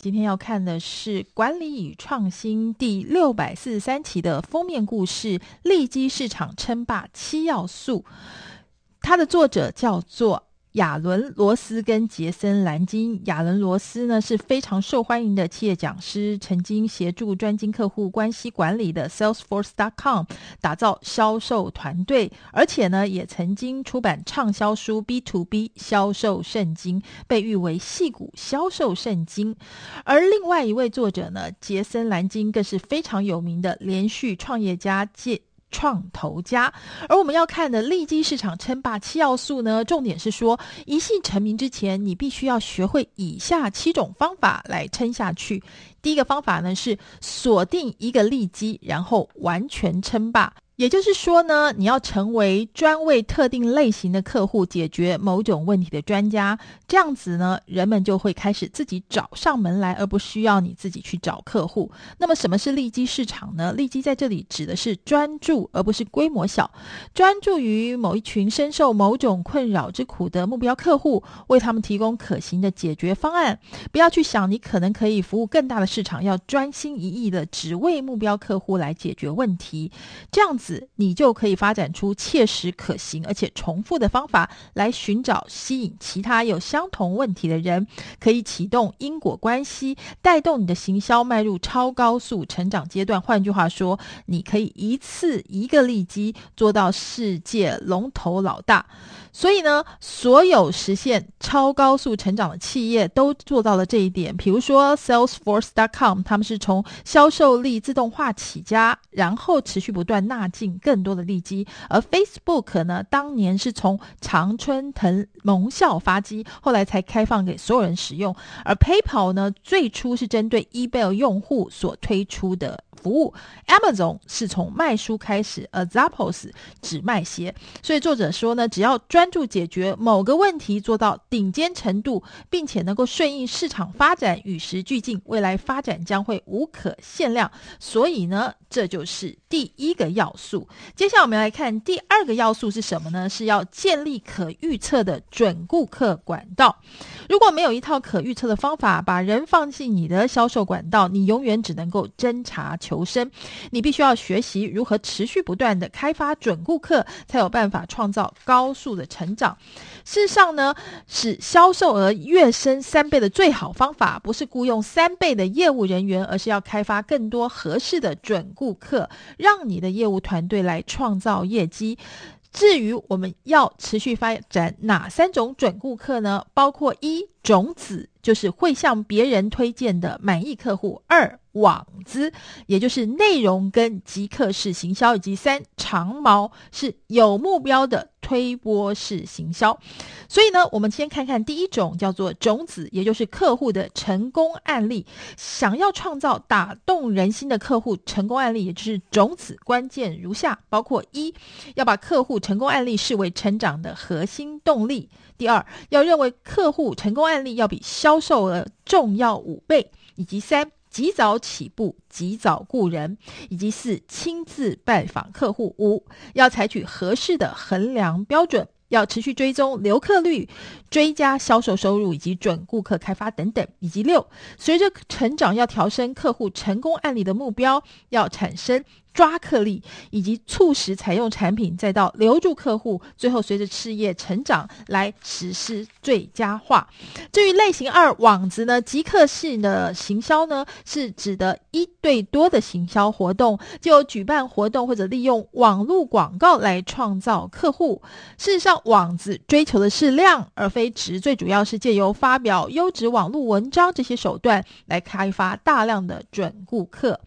今天要看的是《管理与创新》第六百四十三期的封面故事——利基市场称霸七要素。它的作者叫做亚伦·罗斯跟杰森·兰金，亚伦·罗斯呢是非常受欢迎的企业讲师，曾经协助专精客户关系管理的 Salesforce.com 打造销售团队，而且呢也曾经出版畅销书《B to B 销售圣经》，被誉为戏骨销售圣经。而另外一位作者呢，杰森·兰金更是非常有名的连续创业家界。创投家，而我们要看的利基市场称霸七要素呢，重点是说，一夕成名之前，你必须要学会以下七种方法来撑下去。第一个方法呢是锁定一个利基，然后完全称霸。也就是说呢，你要成为专为特定类型的客户解决某种问题的专家，这样子呢，人们就会开始自己找上门来，而不需要你自己去找客户。那么，什么是利基市场呢？利基在这里指的是专注，而不是规模小。专注于某一群深受某种困扰之苦的目标客户，为他们提供可行的解决方案。不要去想你可能可以服务更大的市场，要专心一意的只为目标客户来解决问题，这样子。你就可以发展出切实可行而且重复的方法来寻找吸引其他有相同问题的人，可以启动因果关系，带动你的行销迈入超高速成长阶段。换句话说，你可以一次一个利基做到世界龙头老大。所以呢，所有实现超高速成长的企业都做到了这一点。比如说，Salesforce.com，他们是从销售力自动化起家，然后持续不断纳进更多的利基；而 Facebook 呢，当年是从常春藤盟校发迹，后来才开放给所有人使用；而 PayPal 呢，最初是针对 eBay 用户所推出的。服务 Amazon 是从卖书开始，而 Zappos 只卖鞋。所以作者说呢，只要专注解决某个问题，做到顶尖程度，并且能够顺应市场发展，与时俱进，未来发展将会无可限量。所以呢，这就是第一个要素。接下来我们来看第二个要素是什么呢？是要建立可预测的准顾客管道。如果没有一套可预测的方法，把人放进你的销售管道，你永远只能够侦查求生。你必须要学习如何持续不断地开发准顾客，才有办法创造高速的成长。事实上呢，使销售额跃升三倍的最好方法，不是雇佣三倍的业务人员，而是要开发更多合适的准顾客，让你的业务团队来创造业绩。至于我们要持续发展哪三种准顾客呢？包括一种子，就是会向别人推荐的满意客户；二网子，也就是内容跟即刻式行销；以及三长毛，是有目标的推波式行销。所以呢，我们先看看第一种，叫做种子，也就是客户的成功案例。想要创造打动人心的客户成功案例，也就是种子，关键如下：包括一，要把客户成功案例视为成长的核心动力；第二，要认为客户成功案案例要比销售额重要五倍；以及三。及早起步，及早雇人，以及四亲自拜访客户。五要采取合适的衡量标准，要持续追踪留客率、追加销售收入以及准顾客开发等等。以及六随着成长要调升客户成功案例的目标，要产生。抓客力，以及促使采用产品，再到留住客户，最后随着事业成长来实施最佳化。至于类型二网子呢，即刻性的行销呢，是指的一对多的行销活动，就举办活动或者利用网络广告来创造客户。事实上，网子追求的是量而非值，最主要是借由发表优质网络文章这些手段来开发大量的准顾客。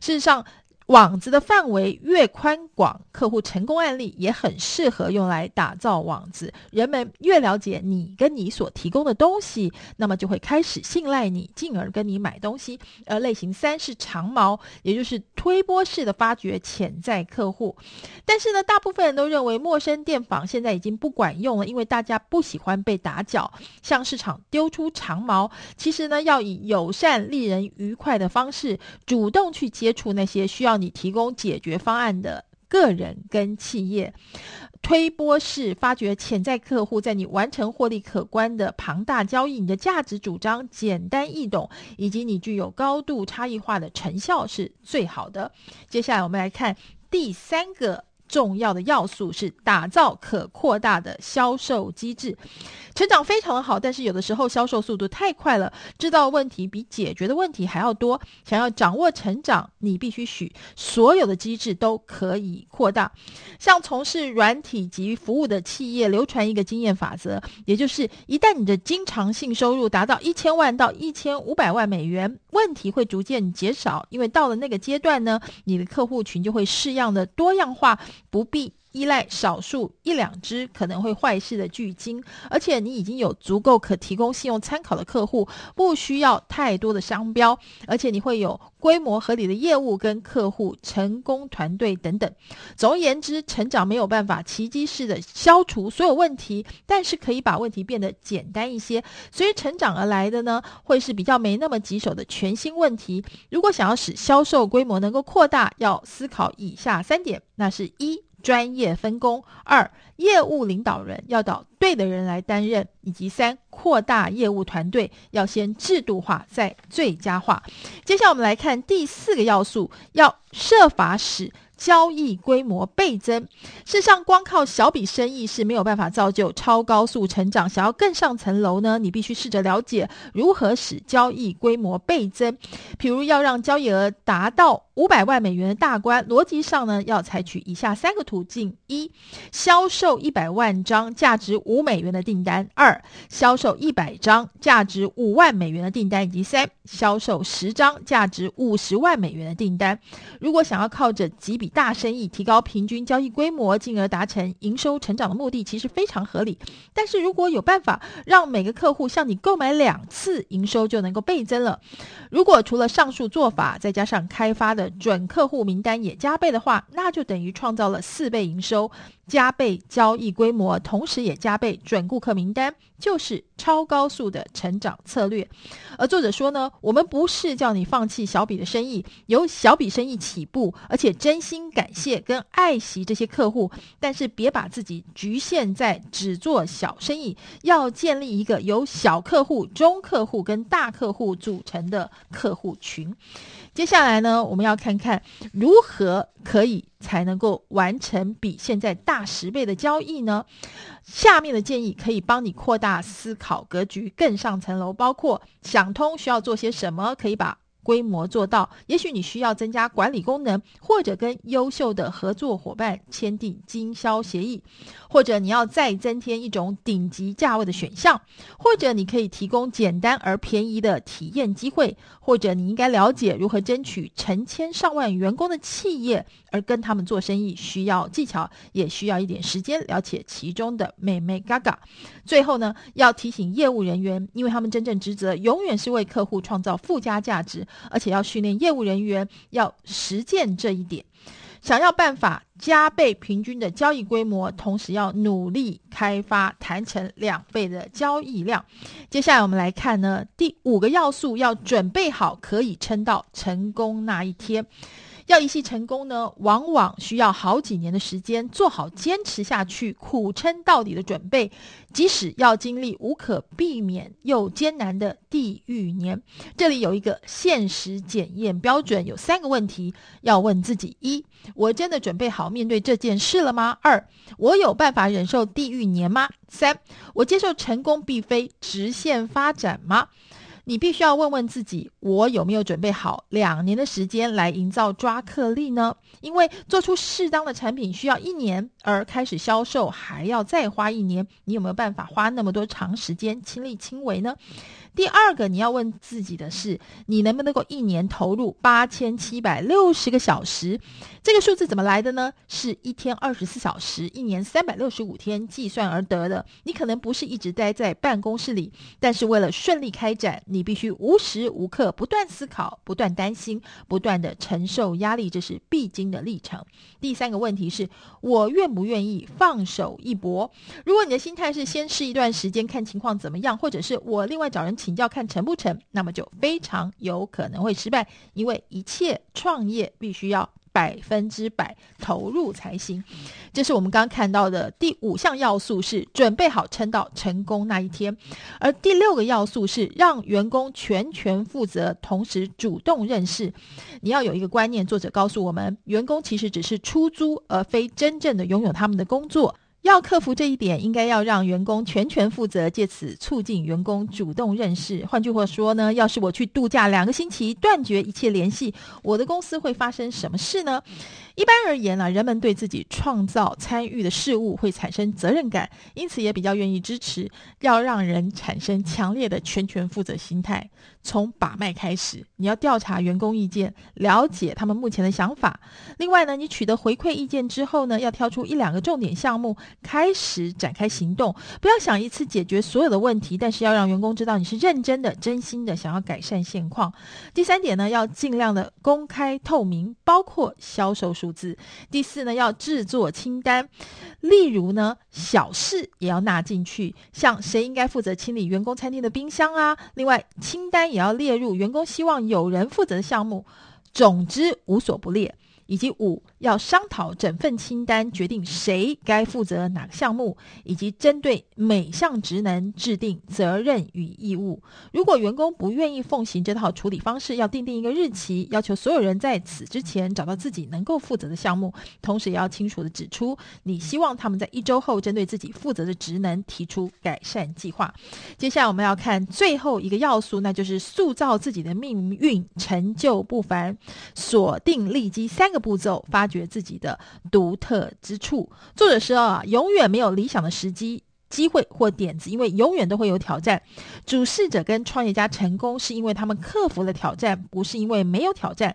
事实上，网子的范围越宽广，客户成功案例也很适合用来打造网子。人们越了解你跟你所提供的东西，那么就会开始信赖你，进而跟你买东西。而类型三是长毛，也就是推波式的发掘潜在客户。但是呢，大部分人都认为陌生电访现在已经不管用了，因为大家不喜欢被打搅，向市场丢出长毛。其实呢，要以友善、令人愉快的方式，主动去接触那些需要。你提供解决方案的个人跟企业。推波式发掘潜在客户，在你完成获利可观的庞大交易，你的价值主张简单易懂，以及你具有高度差异化的成效是最好的。接下来我们来看第三个。重要的要素是打造可扩大的销售机制，成长非常的好，但是有的时候销售速度太快了，知道问题比解决的问题还要多。想要掌握成长，你必须许所有的机制都可以扩大。像从事软体及服务的企业，流传一个经验法则，也就是一旦你的经常性收入达到一千万到一千五百万美元，问题会逐渐减少，因为到了那个阶段呢，你的客户群就会适样的多样化。不必依赖少数一两只可能会坏事的巨鲸，而且你已经有足够可提供信用参考的客户，不需要太多的商标，而且你会有规模合理的业务跟客户成功团队等等。总而言之，成长没有办法奇迹式的消除所有问题，但是可以把问题变得简单一些。所以成长而来的呢，会是比较没那么棘手的全新问题。如果想要使销售规模能够扩大，要思考以下三点，那是一。专业分工，二业务领导人要找对的人来担任，以及三扩大业务团队要先制度化再最佳化。接下来我们来看第四个要素，要设法使。交易规模倍增，事实上，光靠小笔生意是没有办法造就超高速成长。想要更上层楼呢，你必须试着了解如何使交易规模倍增。譬如要让交易额达到五百万美元的大关，逻辑上呢，要采取以下三个途径：一、销售一百万张价值五美元的订单；二、销售一百张价值五万美元的订单；以及三、销售十张价值五十万美元的订单。如果想要靠着几笔大生意提高平均交易规模，进而达成营收成长的目的，其实非常合理。但是如果有办法让每个客户向你购买两次，营收就能够倍增了。如果除了上述做法，再加上开发的准客户名单也加倍的话，那就等于创造了四倍营收。加倍交易规模，同时也加倍准顾客名单，就是超高速的成长策略。而作者说呢，我们不是叫你放弃小笔的生意，由小笔生意起步，而且真心感谢跟爱惜这些客户，但是别把自己局限在只做小生意，要建立一个由小客户、中客户跟大客户组成的客户群。接下来呢，我们要看看如何可以才能够完成比现在大十倍的交易呢？下面的建议可以帮你扩大思考格局，更上层楼，包括想通需要做些什么，可以把。规模做到，也许你需要增加管理功能，或者跟优秀的合作伙伴签订经销协议，或者你要再增添一种顶级价位的选项，或者你可以提供简单而便宜的体验机会，或者你应该了解如何争取成千上万员工的企业，而跟他们做生意需要技巧，也需要一点时间了解其中的美眉嘎嘎。最后呢，要提醒业务人员，因为他们真正职责永远是为客户创造附加价值。而且要训练业务人员要实践这一点，想要办法加倍平均的交易规模，同时要努力开发谈成两倍的交易量。接下来我们来看呢，第五个要素，要准备好可以撑到成功那一天。要一夕成功呢，往往需要好几年的时间，做好坚持下去、苦撑到底的准备。即使要经历无可避免又艰难的地狱年，这里有一个现实检验标准，有三个问题要问自己：一，我真的准备好面对这件事了吗？二，我有办法忍受地狱年吗？三，我接受成功并非直线发展吗？你必须要问问自己，我有没有准备好两年的时间来营造抓客力呢？因为做出适当的产品需要一年，而开始销售还要再花一年。你有没有办法花那么多长时间亲力亲为呢？第二个你要问自己的是，你能不能够一年投入八千七百六十个小时？这个数字怎么来的呢？是一天二十四小时，一年三百六十五天计算而得的。你可能不是一直待在办公室里，但是为了顺利开展，你必须无时无刻不断思考、不断担心、不断地承受压力，这是必经的历程。第三个问题是，我愿不愿意放手一搏？如果你的心态是先试一段时间看情况怎么样，或者是我另外找人。请教看成不成，那么就非常有可能会失败，因为一切创业必须要。百分之百投入才行。这是我们刚刚看到的第五项要素，是准备好撑到成功那一天。而第六个要素是让员工全权负责，同时主动认识。你要有一个观念，作者告诉我们，员工其实只是出租，而非真正的拥有他们的工作。要克服这一点，应该要让员工全权负责，借此促进员工主动认识。换句话说呢，要是我去度假两个星期，断绝一切联系，我的公司会发生什么事呢？一般而言呢，人们对自己创造参与的事物会产生责任感，因此也比较愿意支持。要让人产生强烈的全权负责心态，从把脉开始，你要调查员工意见，了解他们目前的想法。另外呢，你取得回馈意见之后呢，要挑出一两个重点项目，开始展开行动。不要想一次解决所有的问题，但是要让员工知道你是认真的、真心的想要改善现况。第三点呢，要尽量的公开透明，包括销售数。字第四呢，要制作清单，例如呢，小事也要纳进去，像谁应该负责清理员工餐厅的冰箱啊。另外，清单也要列入员工希望有人负责的项目。总之，无所不列。以及五，要商讨整份清单，决定谁该负责哪个项目，以及针对每项职能制定责任与义务。如果员工不愿意奉行这套处理方式，要订定一个日期，要求所有人在此之前找到自己能够负责的项目，同时也要清楚地指出你希望他们在一周后针对自己负责的职能提出改善计划。接下来我们要看最后一个要素，那就是塑造自己的命运，成就不凡，锁定利基三个。步骤发掘自己的独特之处。作者说啊，永远没有理想的时机。机会或点子，因为永远都会有挑战。主事者跟创业家成功，是因为他们克服了挑战，不是因为没有挑战。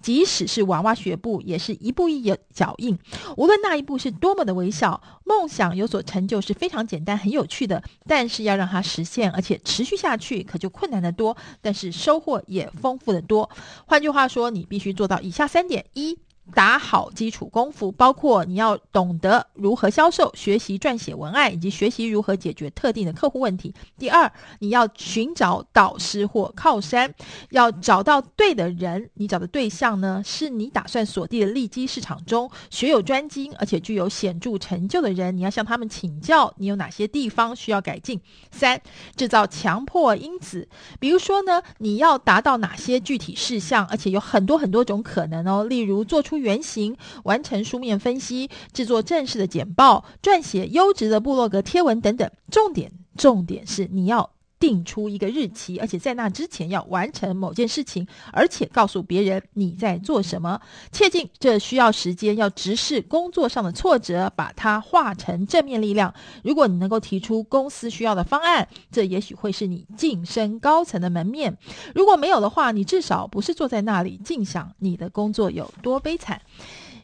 即使是娃娃学步，也是一步一脚印。无论那一步是多么的微小，梦想有所成就是非常简单、很有趣的。但是要让它实现，而且持续下去，可就困难得多。但是收获也丰富得多。换句话说，你必须做到以下三点：一。打好基础功夫，包括你要懂得如何销售、学习撰写文案，以及学习如何解决特定的客户问题。第二，你要寻找导师或靠山，要找到对的人。你找的对象呢，是你打算锁定的利基市场中学有专精而且具有显著成就的人。你要向他们请教，你有哪些地方需要改进。三，制造强迫因子，比如说呢，你要达到哪些具体事项，而且有很多很多种可能哦。例如做出原型，完成书面分析，制作正式的简报，撰写优质的布洛格贴文等等。重点，重点是你要定出一个日期，而且在那之前要完成某件事情，而且告诉别人你在做什么。切记，这需要时间，要直视工作上的挫折，把它化成正面力量。如果你能够提出公司需要的方案，这也许会是你晋升高层的门面。如果没有的话，你至少不是坐在那里尽想你的工作有多悲惨。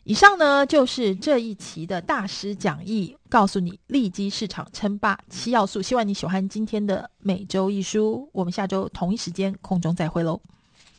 以上呢，就是这一期的大师讲义，告诉你利基市场称霸七要素。希望你喜欢今天的每周一书，我们下周同一时间空中再会喽。